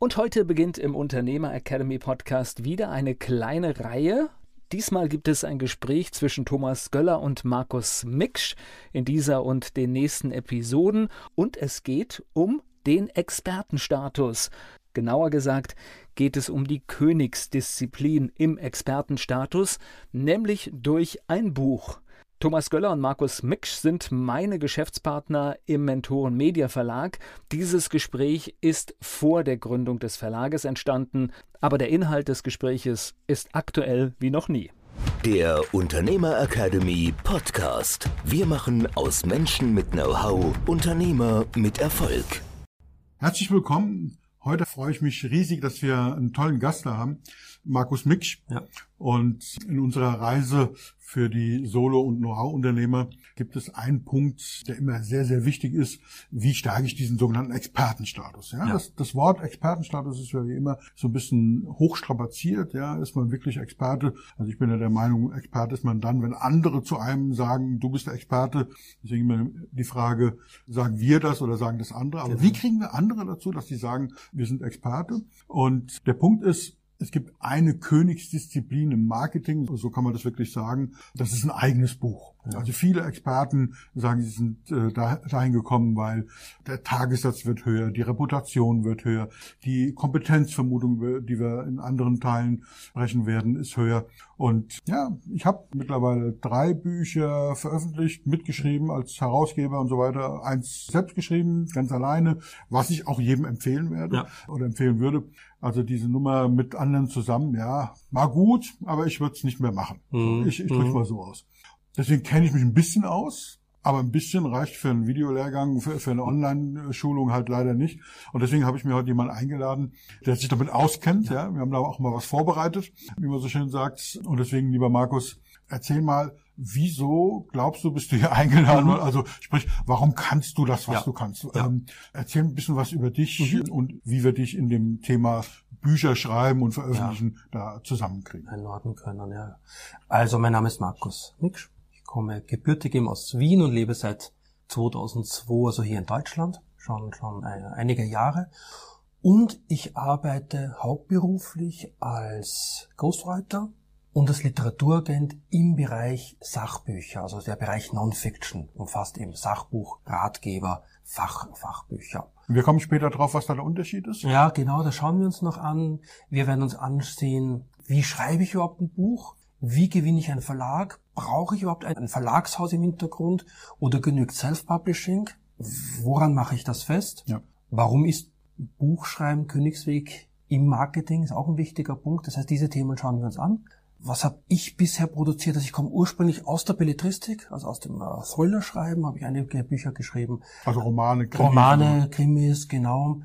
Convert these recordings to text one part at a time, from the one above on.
Und heute beginnt im Unternehmer Academy Podcast wieder eine kleine Reihe. Diesmal gibt es ein Gespräch zwischen Thomas Göller und Markus Miksch in dieser und den nächsten Episoden und es geht um den Expertenstatus. Genauer gesagt geht es um die Königsdisziplin im Expertenstatus, nämlich durch ein Buch. Thomas Göller und Markus Miksch sind meine Geschäftspartner im Mentoren Media Verlag. Dieses Gespräch ist vor der Gründung des Verlages entstanden, aber der Inhalt des Gespräches ist aktuell wie noch nie. Der Unternehmer Academy Podcast. Wir machen aus Menschen mit Know-how Unternehmer mit Erfolg. Herzlich willkommen. Heute freue ich mich riesig, dass wir einen tollen Gast da haben, Markus Miksch. Ja. Und in unserer Reise für die Solo- und Know-how-Unternehmer gibt es einen Punkt, der immer sehr, sehr wichtig ist. Wie steige ich diesen sogenannten Expertenstatus? Ja, ja. Das, das, Wort Expertenstatus ist ja wie immer so ein bisschen hochstrapaziert. Ja, ist man wirklich Experte? Also ich bin ja der Meinung, Experte ist man dann, wenn andere zu einem sagen, du bist der Experte. Deswegen immer die Frage, sagen wir das oder sagen das andere? Aber genau. wie kriegen wir andere dazu, dass sie sagen, wir sind Experte? Und der Punkt ist, es gibt eine Königsdisziplin im Marketing, so kann man das wirklich sagen. Das ist ein eigenes Buch. Also viele Experten sagen, sie sind äh, dahin gekommen, weil der Tagessatz wird höher, die Reputation wird höher, die Kompetenzvermutung, die wir in anderen Teilen sprechen werden, ist höher. Und ja, ich habe mittlerweile drei Bücher veröffentlicht, mitgeschrieben als Herausgeber und so weiter. Eins selbst geschrieben, ganz alleine, was ich auch jedem empfehlen werde ja. oder empfehlen würde. Also diese Nummer mit anderen zusammen, ja, war gut, aber ich würde es nicht mehr machen. Mhm. Ich, ich drücke mhm. mal so aus. Deswegen kenne ich mich ein bisschen aus, aber ein bisschen reicht für einen Videolehrgang, für, für eine Online-Schulung halt leider nicht. Und deswegen habe ich mir heute jemanden eingeladen, der sich damit auskennt. Ja, wir haben da auch mal was vorbereitet, wie man so schön sagt. Und deswegen, lieber Markus, erzähl mal, wieso glaubst du, bist du hier eingeladen? Mhm. Also sprich, warum kannst du das, was ja. du kannst? Ja. Ähm, erzähl ein bisschen was über dich mhm. und wie wir dich in dem Thema Bücher schreiben und veröffentlichen ja. da zusammenkriegen. Einordnen können, ja. Also mein Name ist Markus Miksch komme gebürtig eben aus Wien und lebe seit 2002 also hier in Deutschland, schon, schon einige Jahre. Und ich arbeite hauptberuflich als Ghostwriter und als Literaturagent im Bereich Sachbücher, also der Bereich Non-Fiction umfasst eben Sachbuch, Ratgeber, Fach, Fachbücher. Wir kommen später drauf, was da der Unterschied ist. Ja, genau, da schauen wir uns noch an. Wir werden uns ansehen, wie schreibe ich überhaupt ein Buch? Wie gewinne ich einen Verlag? Brauche ich überhaupt ein Verlagshaus im Hintergrund oder genügt Self-Publishing? Woran mache ich das fest? Ja. Warum ist Buchschreiben Königsweg im Marketing? Ist auch ein wichtiger Punkt. Das heißt, diese Themen schauen wir uns an. Was habe ich bisher produziert? Also ich komme ursprünglich aus der Belletristik, also aus dem äh, Thriller-Schreiben habe ich einige Bücher geschrieben. Also Romane, Krimis. Romane, Krimis, genau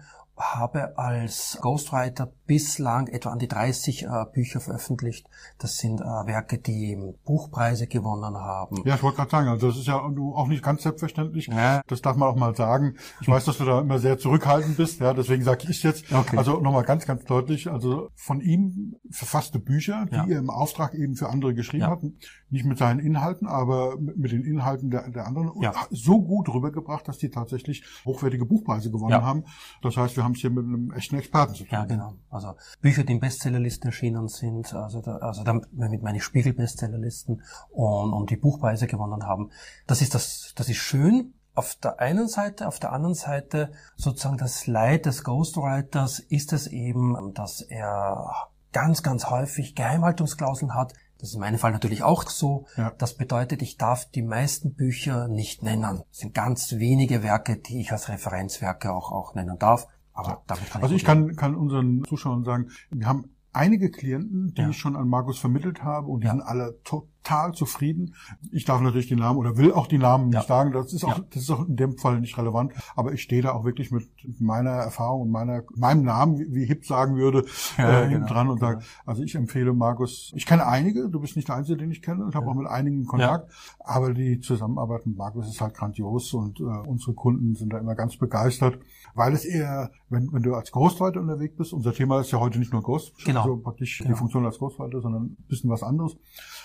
habe als Ghostwriter bislang etwa an die 30 äh, Bücher veröffentlicht. Das sind äh, Werke, die Buchpreise gewonnen haben. Ja, ich wollte gerade sagen, also das ist ja auch nicht ganz selbstverständlich. Ja. Das darf man auch mal sagen. Ich weiß, dass du da immer sehr zurückhaltend bist, ja, deswegen sage ich jetzt. Okay. Also nochmal ganz, ganz deutlich, also von ihm verfasste Bücher, die ja. er im Auftrag eben für andere geschrieben ja. hat, nicht mit seinen Inhalten, aber mit den Inhalten der, der anderen, ja. so gut rübergebracht, dass die tatsächlich hochwertige Buchpreise gewonnen haben. Das heißt, wir haben es hier mit einem echten Experten zu tun. Ja, genau. Also Bücher, die in Bestsellerlisten erschienen sind, also, da, also damit meine ich Spiegel-Bestsellerlisten und, und die Buchpreise gewonnen haben. Das ist das, das ist schön. Auf der einen Seite, auf der anderen Seite sozusagen das Leid des Ghostwriters ist es eben, dass er ganz, ganz häufig Geheimhaltungsklauseln hat. Das ist in meinem Fall natürlich auch so. Ja. Das bedeutet, ich darf die meisten Bücher nicht nennen. Es sind ganz wenige Werke, die ich als Referenzwerke auch, auch nennen darf. Aber damit kann also ich kann, kann unseren Zuschauern sagen, wir haben einige Klienten, die ja. ich schon an Markus vermittelt habe und die ja. sind alle total zufrieden. Ich darf natürlich die Namen oder will auch die Namen ja. nicht sagen. Das ist auch, das ist auch in dem Fall nicht relevant. Aber ich stehe da auch wirklich mit meiner Erfahrung und meiner, meinem Namen, wie, wie Hip sagen würde, äh, genau, dran und genau. sage, also ich empfehle Markus. Ich kenne einige. Du bist nicht der Einzige, den ich kenne. Ich habe auch mit einigen Kontakt. Aber die Zusammenarbeit mit Markus ist halt grandios und äh, unsere Kunden sind da immer ganz begeistert, weil es eher, wenn, wenn du als Ghostwriter unterwegs bist, unser Thema ist ja heute nicht nur Ghost, genau. also praktisch genau. die Funktion als Ghostwriter, sondern ein bisschen was anderes.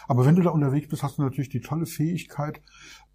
Aber wenn du da unterwegs bist, hast du natürlich die tolle Fähigkeit,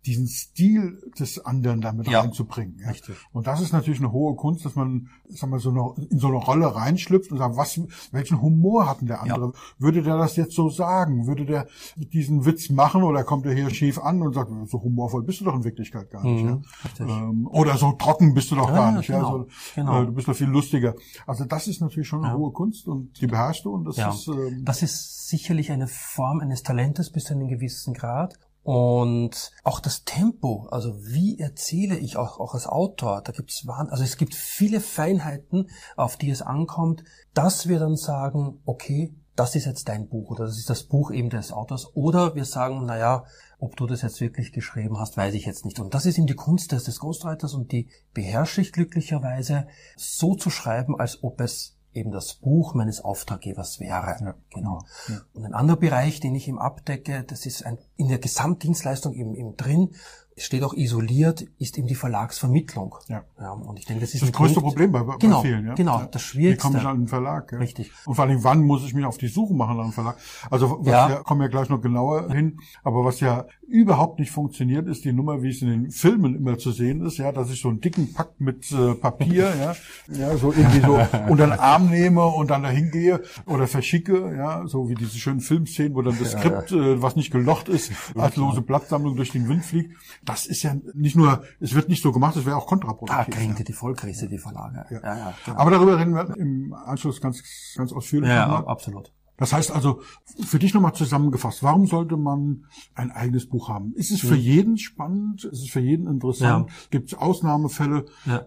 diesen Stil des anderen damit ja, reinzubringen. Ja. Richtig. Und das ist natürlich eine hohe Kunst, dass man, sag mal, so eine, in so eine Rolle reinschlüpft und sagt, was, welchen Humor hat denn der andere? Ja. Würde der das jetzt so sagen? Würde der diesen Witz machen oder kommt er hier schief an und sagt, so humorvoll bist du doch in Wirklichkeit gar nicht. Mhm, ja? ähm, oder so trocken bist du doch gar nicht. Genau, ja? So, genau. Äh, du bist doch viel lustiger. Also das ist natürlich schon eine hohe Kunst und die beherrschst du und das ist. Ähm, das ist sicherlich eine Form eines Talentes bis zu einem gewissen Grad. Und auch das Tempo, also wie erzähle ich auch, auch als Autor, da gibt's also es gibt viele Feinheiten, auf die es ankommt, dass wir dann sagen, okay, das ist jetzt dein Buch oder das ist das Buch eben des Autors. Oder wir sagen, naja, ob du das jetzt wirklich geschrieben hast, weiß ich jetzt nicht. Und das ist eben die Kunst des, des Ghostwriters und die beherrsche ich glücklicherweise so zu schreiben, als ob es eben das Buch meines Auftraggebers wäre. Ja, genau. Ja. Und ein anderer Bereich, den ich ihm abdecke, das ist ein, in der Gesamtdienstleistung eben, eben drin, steht auch isoliert, ist eben die Verlagsvermittlung. Ja. ja und ich denke, das ist das, größte Punkt. Problem bei, bei genau, vielen. Ja? Genau, das Schwierigste. Wie komme ich an den Verlag? Ja? Richtig. Und vor allem, wann muss ich mich auf die Suche machen nach einem Verlag? Also was ja. wir kommen ja gleich noch genauer hin. Aber was ja überhaupt nicht funktioniert, ist die Nummer, wie es in den Filmen immer zu sehen ist, ja, dass ich so einen dicken Pack mit äh, Papier, ja, ja, so irgendwie so unter den Arm nehme und dann dahin gehe oder verschicke, ja, so wie diese schönen Filmszenen, wo dann das Skript, äh, was nicht gelocht ist, als lose Blattsammlung durch den Wind fliegt das ist ja nicht nur, es wird nicht so gemacht, es wäre auch kontraproduktiv. Da kriegen die die Vollkrise, die Verlage. Ja. Ja, ja, genau. Aber darüber reden wir im Anschluss ganz, ganz ausführlich. Ja, ja absolut. Das heißt also, für dich nochmal zusammengefasst, warum sollte man ein eigenes Buch haben? Ist es für hm. jeden spannend? Ist es für jeden interessant? Ja. Gibt es Ausnahmefälle? Ja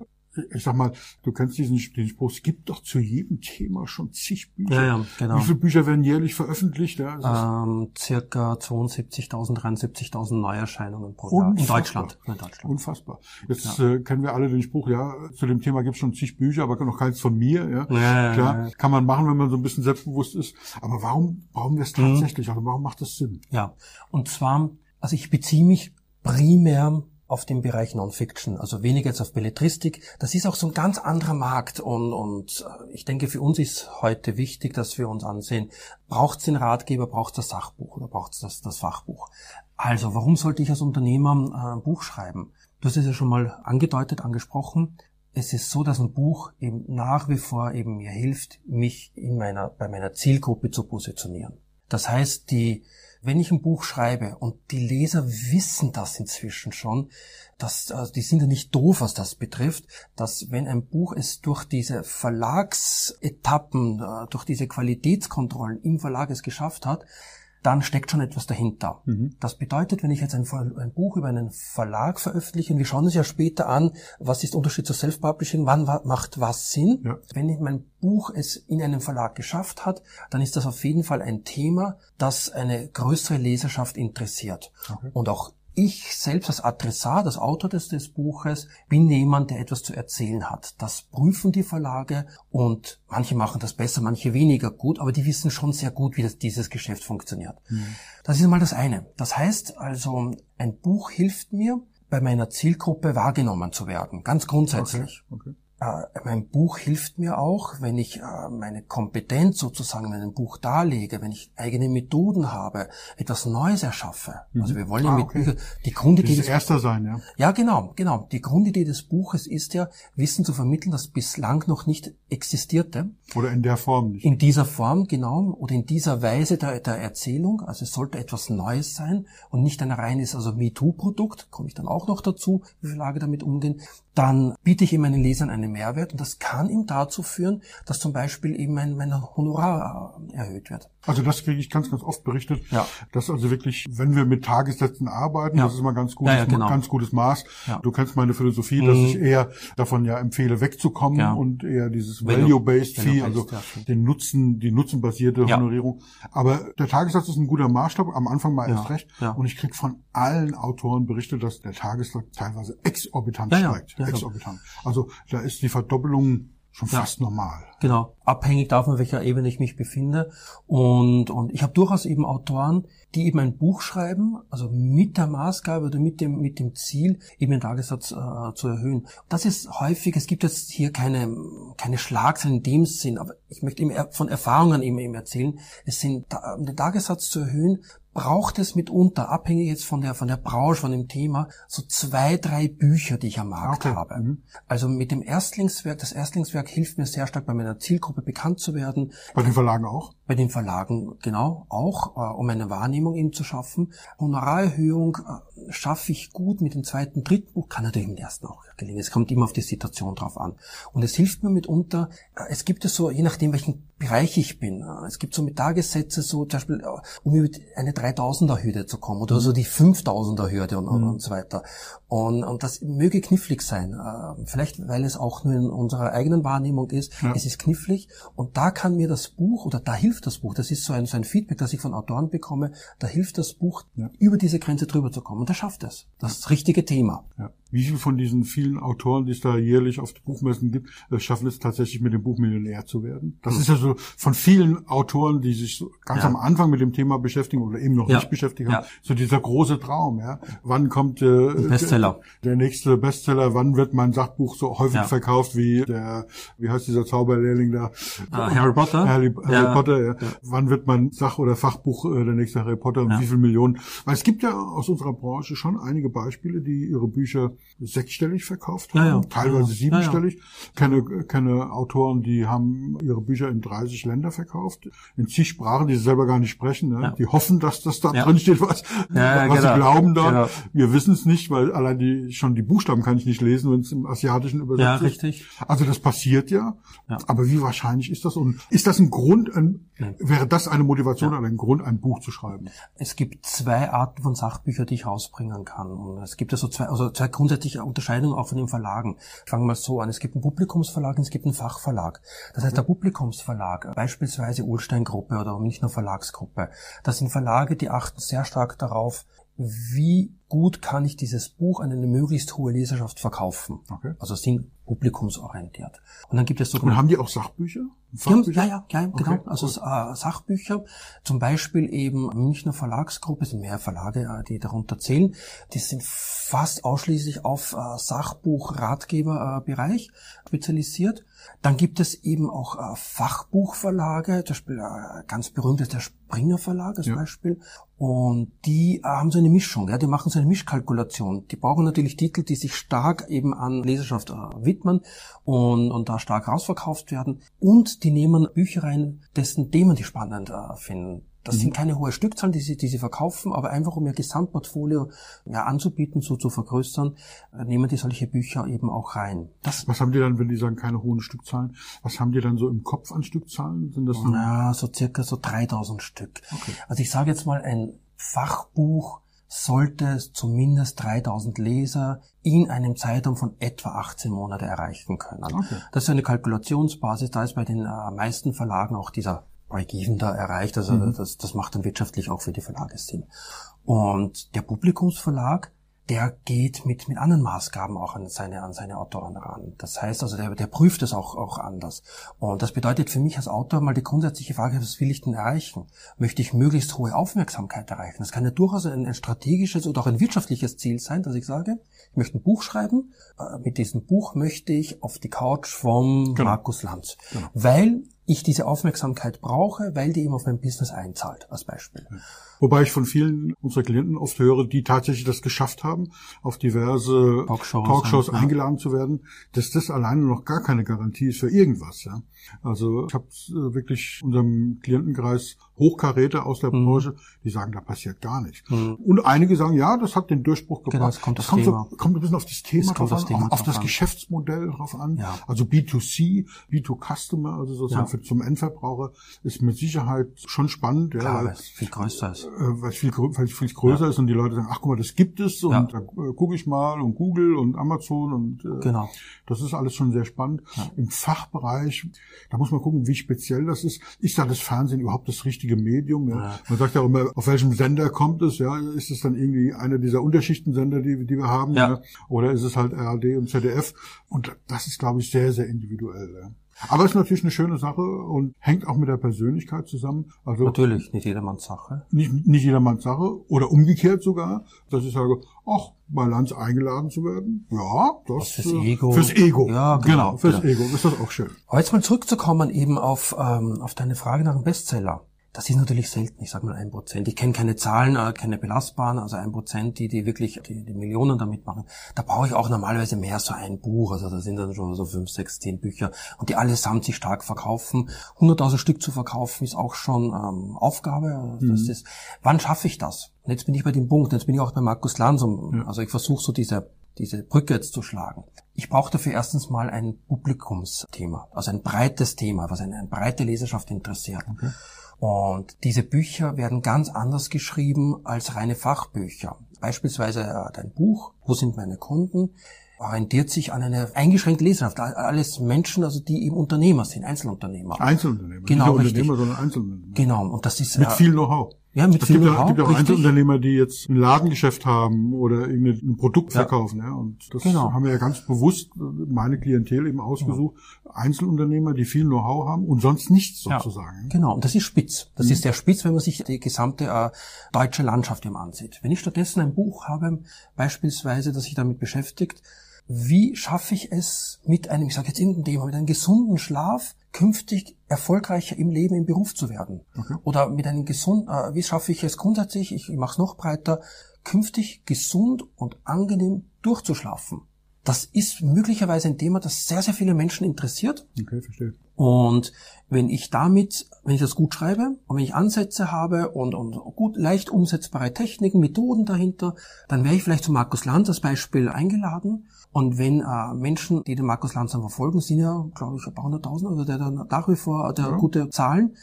ich sag mal, du kennst diesen, diesen Spruch, es gibt doch zu jedem Thema schon zig Bücher. Ja, ja, genau. Wie viele Bücher werden jährlich veröffentlicht? Ja, ähm, circa 72.000, 73.000 Neuerscheinungen pro Jahr in Deutschland. in Deutschland. Unfassbar. Jetzt ja. äh, kennen wir alle den Spruch, ja, zu dem Thema gibt es schon zig Bücher, aber noch keins von mir. Ja, ja Klar, kann man machen, wenn man so ein bisschen selbstbewusst ist. Aber warum brauchen wir es mhm. tatsächlich? Mhm. Also warum macht das Sinn? Ja, und zwar, also ich beziehe mich primär auf dem Bereich Non-Fiction, also weniger jetzt auf Belletristik. Das ist auch so ein ganz anderer Markt und, und äh, ich denke, für uns ist heute wichtig, dass wir uns ansehen, braucht es den Ratgeber, braucht es das Sachbuch oder braucht es das, das Fachbuch? Also, warum sollte ich als Unternehmer äh, ein Buch schreiben? Du hast es ja schon mal angedeutet, angesprochen. Es ist so, dass ein Buch eben nach wie vor eben mir hilft, mich in meiner, bei meiner Zielgruppe zu positionieren. Das heißt, die, wenn ich ein Buch schreibe und die Leser wissen das inzwischen schon, dass also die sind ja nicht doof, was das betrifft, dass wenn ein Buch es durch diese Verlagsetappen, äh, durch diese Qualitätskontrollen im Verlag es geschafft hat, dann steckt schon etwas dahinter. Mhm. Das bedeutet, wenn ich jetzt ein, ein, Buch über einen Verlag veröffentliche, und wir schauen uns ja später an, was ist der Unterschied zu Self-Publishing, wann macht was Sinn. Ja. Wenn mein Buch es in einem Verlag geschafft hat, dann ist das auf jeden Fall ein Thema, das eine größere Leserschaft interessiert. Okay. Und auch ich selbst als Adressat, als Autor des, des Buches, bin jemand, der etwas zu erzählen hat. Das prüfen die Verlage und manche machen das besser, manche weniger gut, aber die wissen schon sehr gut, wie das, dieses Geschäft funktioniert. Mhm. Das ist mal das eine. Das heißt also, ein Buch hilft mir, bei meiner Zielgruppe wahrgenommen zu werden, ganz grundsätzlich. Okay, okay. Äh, mein Buch hilft mir auch, wenn ich äh, meine Kompetenz sozusagen in einem Buch darlege, wenn ich eigene Methoden habe, etwas Neues erschaffe. Mhm. Also wir wollen ja ah, mit okay. Büchern, die Grundidee des erster sein, ja. Ja, genau, genau. Die Grundidee des Buches ist ja, Wissen zu vermitteln, das bislang noch nicht existierte. Oder in der Form nicht. In dieser Form, genau, oder in dieser Weise der, der Erzählung. Also es sollte etwas Neues sein und nicht ein reines, also MeToo-Produkt, komme ich dann auch noch dazu, wie Verlage damit umgehen. Dann biete ich eben meinen Lesern eine einen Mehrwert und das kann ihm dazu führen, dass zum Beispiel eben mein, mein Honorar äh, erhöht wird. Also das kriege ich ganz, ganz oft berichtet, Ja. dass also wirklich, wenn wir mit Tagessätzen arbeiten, Ja. das ist mal ganz gutes, Ja, ja, genau. ganz gutes Maß. Du kennst meine Philosophie, dass Mhm. ich eher davon ja empfehle, wegzukommen und eher dieses Value- Value-Based Fee, also den Nutzen, die nutzenbasierte. Honorierung. Aber der Tagessatz ist ein guter Maßstab, am Anfang mal erst recht. Und ich krieg von allen Autoren berichtet, dass der Tagessatz teilweise exorbitant steigt. Exorbitant. Also da ist die Verdoppelung schon Ja. fast normal. Genau, abhängig davon, auf welcher Ebene ich mich befinde. Und, und ich habe durchaus eben Autoren, die eben ein Buch schreiben, also mit der Maßgabe oder mit dem, mit dem Ziel, eben den Tagessatz äh, zu erhöhen. Das ist häufig, es gibt jetzt hier keine, keine Schlagzeilen in dem Sinn, aber ich möchte eben von Erfahrungen eben, eben erzählen. Es sind, um den Tagessatz zu erhöhen, braucht es mitunter, abhängig jetzt von der, von der Branche, von dem Thema, so zwei, drei Bücher, die ich am Markt Okay. habe. Mhm. Also mit dem Erstlingswerk, das Erstlingswerk hilft mir sehr stark bei meiner Zielgruppe bekannt zu werden, Bei den Verlagen auch. Bei den Verlagen genau auch, äh, um eine Wahrnehmung eben zu schaffen. Honorarerhöhung äh, schaffe ich gut mit dem zweiten, dritten Buch, kann natürlich dem ersten auch gelingen. Es kommt immer auf die Situation drauf an. Und es hilft mir mitunter, äh, es gibt es so, je nachdem welchen Bereich ich bin, äh, es gibt so mit Tagessätze so, zum Beispiel, äh, um über eine 3000er Hürde zu kommen oder so die 5000er Hürde und, und, und so weiter. Und, und das möge knifflig sein. Äh, Vielleicht, weil es auch nur in unserer eigenen Wahrnehmung ist. Ja. Es ist knifflig. Und da kann mir das Buch oder da hilft das Buch. Das ist so ein, so ein Feedback, das ich von Autoren bekomme. Da hilft das Buch, Ja. über diese Grenze drüber zu kommen. Und er schafft es. Das ist das richtige Thema. Ja. Wie viele von diesen vielen Autoren, die es da jährlich auf Buchmessen gibt, äh, schaffen es tatsächlich mit dem Buch Millionär zu werden? Das ist ja so von vielen Autoren, die sich ganz Hm. Ja. am Anfang mit dem Thema beschäftigen oder eben noch Ja. nicht beschäftigt haben, Ja. so dieser große Traum, ja. Wann kommt äh, Bestseller. Der, der nächste Bestseller? Wann wird mein Sachbuch so häufig verkauft wie der, wie heißt dieser Zauberlehrling da? Ah, Harry Potter? Harry, Harry. Potter, ja. Wann wird mein Sach- oder Fachbuch äh, der nächste Harry Potter und wie viel Millionen? Weil es gibt ja aus unserer Branche schon einige Beispiele, die ihre Bücher sechsstellig verkauft haben, Ja, ja. teilweise Ja, siebenstellig. Kenne, kenne Autoren, die haben ihre Bücher in 30 Länder verkauft, in zig Sprachen, die sie selber gar nicht sprechen. Ne? Die hoffen, dass das da drin steht, was, was genau. sie glauben dort. Genau. Wir wissen es nicht, weil allein die schon die Buchstaben kann ich nicht lesen, wenn es im Asiatischen übersetzt Ja, ist. richtig. Also das passiert ja. Aber wie wahrscheinlich ist das? Und ist das ein Grund, ein, wäre das eine Motivation oder ein Grund, ein Buch zu schreiben? Es gibt zwei Arten von Sachbüchern, die ich rausbringen kann. Und es gibt also zwei, also zwei grundsätzliche Unterscheidungen auch von den Verlagen. Ich fange mal so an. Es gibt einen Publikumsverlag und es gibt einen Fachverlag. Das heißt, der Publikumsverlag, beispielsweise Ulstein Gruppe oder Münchner Verlagsgruppe, das sind Verlage, die achten sehr stark darauf, wie gut kann ich dieses Buch an eine möglichst hohe Leserschaft verkaufen. Okay. Also sind publikumsorientiert. Und dann gibt es Und sogenannte haben die auch Sachbücher? Fachbücher? ja, ja, ja, genau. Okay, also äh, Sachbücher, zum Beispiel eben Münchner Verlagsgruppe, es sind mehr Verlage, äh, die darunter zählen, die sind fast ausschließlich auf äh, Sachbuch-Ratgeber-Bereich spezialisiert. Dann gibt es eben auch Fachbuchverlage, zum Beispiel ganz berühmt ist der Springer Verlag als Ja. Beispiel. Und die haben so eine Mischung, ja, die machen so eine Mischkalkulation. Die brauchen natürlich Titel, die sich stark eben an Leserschaft äh, widmen und, und da stark rausverkauft werden. Und die nehmen Bücher rein, dessen Themen die spannend äh, finden. Das sind keine hohe Stückzahlen, die sie, die sie verkaufen, aber einfach um ihr Gesamtportfolio ja, anzubieten, so zu vergrößern, äh, nehmen die solche Bücher eben auch rein. Das Was haben die dann, wenn die sagen, keine hohen Stückzahlen? Was haben die dann so im Kopf an Stückzahlen? Sind das dann, Ja, so circa so 3000 Stück. Okay. Also ich sage jetzt mal, ein Fachbuch sollte zumindest 3000 Leser in einem Zeitraum von etwa 18 Monate erreichen können. Okay. Das ist eine Kalkulationsbasis, da ist bei den äh, meisten Verlagen auch dieser Break-Even da erreicht. Also das, das macht dann wirtschaftlich auch für die Verlage Sinn. Und der Publikumsverlag, der geht mit, mit anderen Maßgaben auch an seine, an seine Autoren ran. Das heißt also, der, der prüft es auch, auch anders. Und das bedeutet für mich als Autor mal die grundsätzliche Frage, was will ich denn erreichen? Möchte ich möglichst hohe Aufmerksamkeit erreichen? Das kann ja durchaus ein, ein strategisches oder auch ein wirtschaftliches Ziel sein, dass ich sage, ich möchte ein Buch schreiben. Äh, Mit diesem Buch möchte ich auf die Couch vom Genau. Markus Lanz. Weil ich diese Aufmerksamkeit brauche, weil die eben auf mein Business einzahlt, als Beispiel. Wobei ich von vielen unserer Klienten oft höre, die tatsächlich das geschafft haben, auf diverse Talkshows, Talkshows, ja. eingeladen zu werden, dass das alleine noch gar keine Garantie ist für irgendwas. Ja? Also ich habe äh, wirklich unserem Klientenkreis Hochkaräter aus der mhm. Branche, die sagen, da passiert gar nichts. Mhm. Und einige sagen, ja, das hat den Durchbruch gebracht. Genau, das kommt, das, das kommt, so, kommt ein bisschen auf das Thema drauf an, Thema auf, das an. Geschäftsmodell drauf an. Ja. Also B2C, B2Customer, also sozusagen ja. Für, zum Endverbraucher, ist mit Sicherheit schon spannend. Ja, Klar, weil es viel größer ist. Äh, weil es viel, weil viel größer ja. ist und die Leute sagen, ach guck mal, das gibt es und da äh, gucke ich mal und Google und Amazon und äh, genau. das ist alles schon sehr spannend. Im Fachbereich, da muss man gucken, wie speziell das ist. Ist da das Fernsehen überhaupt das richtige Medium? Ja? Man sagt ja immer, auf welchem Sender kommt es? Ja, ist es dann irgendwie einer dieser Unterschichtensender, die, die wir haben? Ja. ja? Oder ist es halt RAD und ZDF? Und das ist, glaube ich, sehr, sehr individuell. Ja. Aber es ist natürlich eine schöne Sache und hängt auch mit der Persönlichkeit zusammen. Also natürlich, nicht jedermanns Sache. Nicht, nicht jedermanns Sache oder umgekehrt sogar, dass ich sage, ach, bei Lanz eingeladen zu werden, ja, das fürs äh, Ego. Fürs Ego. Ja, genau. genau fürs genau. Ego ist das auch schön. Aber jetzt mal zurückzukommen eben auf, ähm, auf deine Frage nach dem Bestseller. Das ist natürlich selten, ich sag mal ein Prozent. Ich kenne keine Zahlen, äh, keine belastbaren, also ein Prozent, die, die wirklich die, die Millionen damit machen. Da brauche ich auch normalerweise mehr so ein Buch, also da sind dann schon so fünf, sechs, zehn Bücher und die allesamt sich stark verkaufen. 100.000 Stück zu verkaufen ist auch schon ähm, Aufgabe. Das mhm. ist, wann schaffe ich das? Und jetzt bin ich bei dem Punkt, jetzt bin ich auch bei Markus Lansum. Ja. Also ich versuche so diese diese Brücke jetzt zu schlagen. Ich brauche dafür erstens mal ein Publikumsthema, also ein breites Thema, was eine, eine breite Leserschaft interessiert. Okay. Und diese Bücher werden ganz anders geschrieben als reine Fachbücher. Beispielsweise äh, dein Buch, Wo sind meine Kunden? orientiert sich an eine eingeschränkte Leserschaft. Alles Menschen, also die eben Unternehmer sind, Einzelunternehmer. Einzelunternehmer. Genau, Nicht Unternehmer, sondern Einzelunternehmer. Genau, und das ist mit äh, viel Know-how. Ja, mit es viel gibt. Es gibt auch Einzelunternehmer, die jetzt ein Ladengeschäft haben oder irgendein Produkt ja. verkaufen. Ja, und das genau. haben wir ja ganz bewusst meine Klientel eben ausgesucht. Ja. Einzelunternehmer, die viel Know-how haben und sonst nichts sozusagen. Ja, genau, und das ist spitz. Das mhm. ist sehr spitz, wenn man sich die gesamte äh, deutsche Landschaft eben ansieht. Wenn ich stattdessen ein Buch habe, beispielsweise, das sich damit beschäftigt, wie schaffe ich es mit einem, ich sage jetzt irgendein Thema, mit einem gesunden Schlaf künftig erfolgreicher im Leben, im Beruf zu werden? Okay. Oder mit einem gesunden, äh, wie schaffe ich es grundsätzlich, ich, ich mache es noch breiter, künftig gesund und angenehm durchzuschlafen? Das ist möglicherweise ein Thema, das sehr, sehr viele Menschen interessiert. Okay, verstehe. Und wenn ich damit, wenn ich das gut schreibe und wenn ich Ansätze habe und, und gut, leicht umsetzbare Techniken, Methoden dahinter, dann wäre ich vielleicht zu Markus Lanz als Beispiel eingeladen und wenn äh, Menschen, die den Markus Lanz verfolgen, sind ja, glaube ich, ein paar hunderttausend oder der, der nach wie vor der ja. gute Zahlen,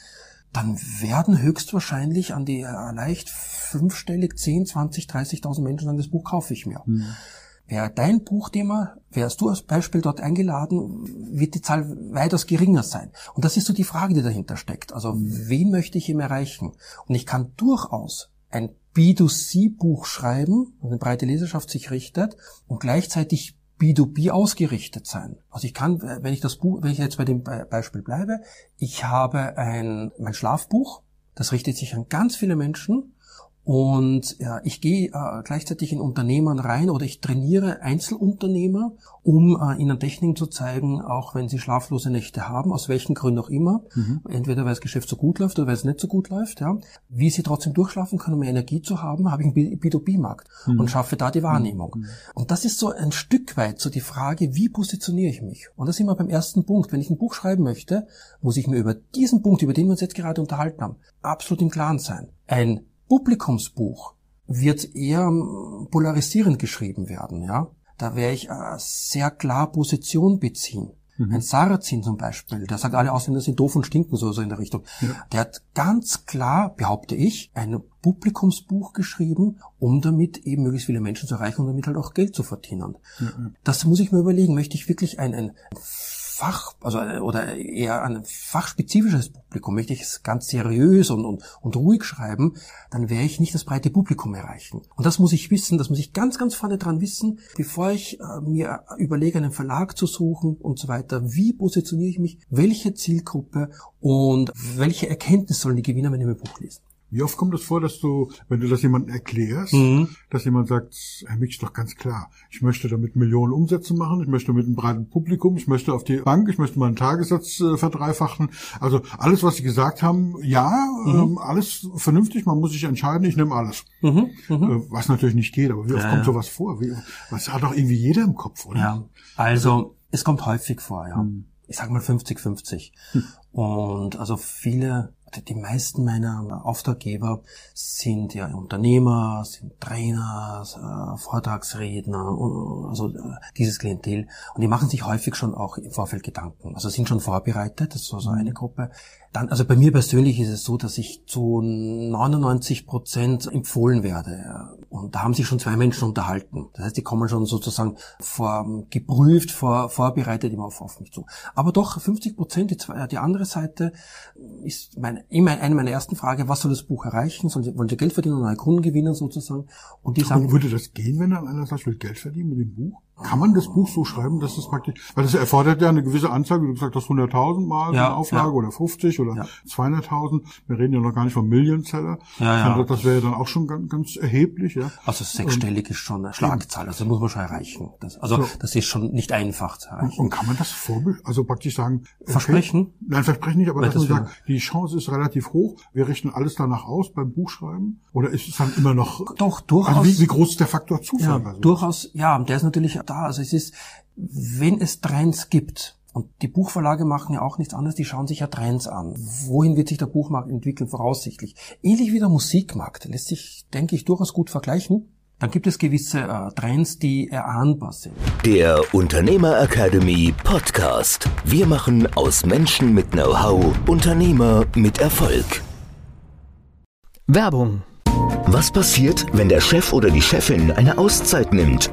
dann werden höchstwahrscheinlich an die äh, leicht fünfstellig 10, 20, 30.000 Menschen sagen, das Buch kaufe ich mir. Mhm. Wäre dein Buchthema, wärst du als Beispiel dort eingeladen, wird die Zahl weitaus geringer sein. Und das ist so die Frage, die dahinter steckt. Also wen möchte ich ihm erreichen? Und ich kann durchaus ein B2C-Buch schreiben, wo eine breite Leserschaft sich richtet und gleichzeitig B2B ausgerichtet sein. Also ich kann, wenn ich das Buch, wenn ich jetzt bei dem Beispiel bleibe, ich habe ein, mein Schlafbuch, das richtet sich an ganz viele Menschen und ja, ich gehe äh, gleichzeitig in Unternehmern rein oder ich trainiere Einzelunternehmer, um äh, ihnen Techniken zu zeigen, auch wenn sie schlaflose Nächte haben, aus welchen Gründen auch immer, mhm. entweder weil das Geschäft so gut läuft oder weil es nicht so gut läuft, ja, wie sie trotzdem durchschlafen können, um mehr Energie zu haben, habe ich einen B2B-Markt mhm. und schaffe da die Wahrnehmung. Mhm. Und das ist so ein Stück weit so die Frage, wie positioniere ich mich? Und das ist immer beim ersten Punkt. Wenn ich ein Buch schreiben möchte, muss ich mir über diesen Punkt, über den wir uns jetzt gerade unterhalten haben, absolut im Klaren sein. Ein Publikumsbuch wird eher polarisierend geschrieben werden, ja. Da werde ich äh, sehr klar Position beziehen. Mhm. Ein Sarrazin zum Beispiel, der sagt, alle Ausländer sind doof und stinken, so, so in der Richtung. Ja. Der hat ganz klar, behaupte ich, ein Publikumsbuch geschrieben, um damit eben möglichst viele Menschen zu erreichen und damit halt auch Geld zu verdienen. Ja. Das muss ich mir überlegen. Möchte ich wirklich ein, ein Fach, also oder eher ein fachspezifisches Publikum, möchte ich es ganz seriös und, und, und ruhig schreiben, dann werde ich nicht das breite Publikum erreichen. Und das muss ich wissen, das muss ich ganz, ganz vorne dran wissen, bevor ich äh, mir überlege, einen Verlag zu suchen und so weiter. Wie positioniere ich mich? Welche Zielgruppe und welche Erkenntnis sollen die Gewinner, wenn die mein Buch lesen? Wie oft kommt es das vor, dass du, wenn du das jemandem erklärst, mhm. dass jemand sagt, Herr Mick, ist doch ganz klar, ich möchte damit Millionen Umsätze machen, ich möchte mit einem breiten Publikum, ich möchte auf die Bank, ich möchte meinen Tagessatz äh, verdreifachen. Also alles, was Sie gesagt haben, ja, mhm. ähm, alles vernünftig, man muss sich entscheiden, ich nehme alles. Mhm. mhm. Äh, was natürlich nicht geht, aber wie oft ja, kommt sowas vor? Wie, was hat doch irgendwie jeder im Kopf, oder? Ja, also es kommt häufig vor, ja. Mhm. Ich sag mal 50-50. Hm. Und also viele die meisten meiner Auftraggeber sind ja Unternehmer, sind Trainer, äh, Vortragsredner, also äh, dieses Klientel. Und die machen sich häufig schon auch im Vorfeld Gedanken. Also sind schon vorbereitet, das ist so also eine Gruppe. Dann, also bei mir persönlich ist es so, dass ich zu 99 Prozent empfohlen werde. Und da haben sich schon zwei Menschen unterhalten. Das heißt, die kommen schon sozusagen vor, geprüft, vor, vorbereitet immer auf, auf mich zu. Aber doch 50 Prozent, die, die andere Seite ist mein, immer eine meiner ersten Fragen, was soll das Buch erreichen? Sollen wollen sie Geld verdienen und neue Kunden gewinnen sozusagen? Und die sagen. Und würde das gehen, wenn dann einer sagt, ich will Geld verdienen mit dem Buch? Kann man das Buch so schreiben, dass es praktisch, weil das erfordert ja eine gewisse Anzahl, wie du gesagt hast, 100.000 Mal ja, eine Auflage ja. oder 50 oder ja. 200.000. Wir reden ja noch gar nicht vom Millionseller. Ja, ja. Das wäre ja dann auch schon ganz, ganz erheblich, ja. Also sechsstellig ist schon eine Schlagzahl, also muss man schon erreichen. Das, also so. das ist schon nicht einfach zu erreichen. Und, und kann man das vorbild, also praktisch sagen, okay, versprechen? Nein, versprechen nicht, aber dass das man sagt, die Chance ist relativ hoch. Wir richten alles danach aus beim Buchschreiben. Oder ist es dann immer noch? Doch, durchaus. Also wie, wie groß ist der Faktor Zufall? Ja, also? durchaus, ja, der ist natürlich da. Also es ist, wenn es Trends gibt, und die Buchverlage machen ja auch nichts anderes, die schauen sich ja Trends an. Wohin wird sich der Buchmarkt entwickeln, voraussichtlich? Ähnlich wie der Musikmarkt, lässt sich, denke ich, durchaus gut vergleichen. Dann gibt es gewisse äh, Trends, die erahnbar sind. Der Unternehmer Academy Podcast. Wir machen aus Menschen mit Know-how Unternehmer mit Erfolg. Werbung. Was passiert, wenn der Chef oder die Chefin eine Auszeit nimmt?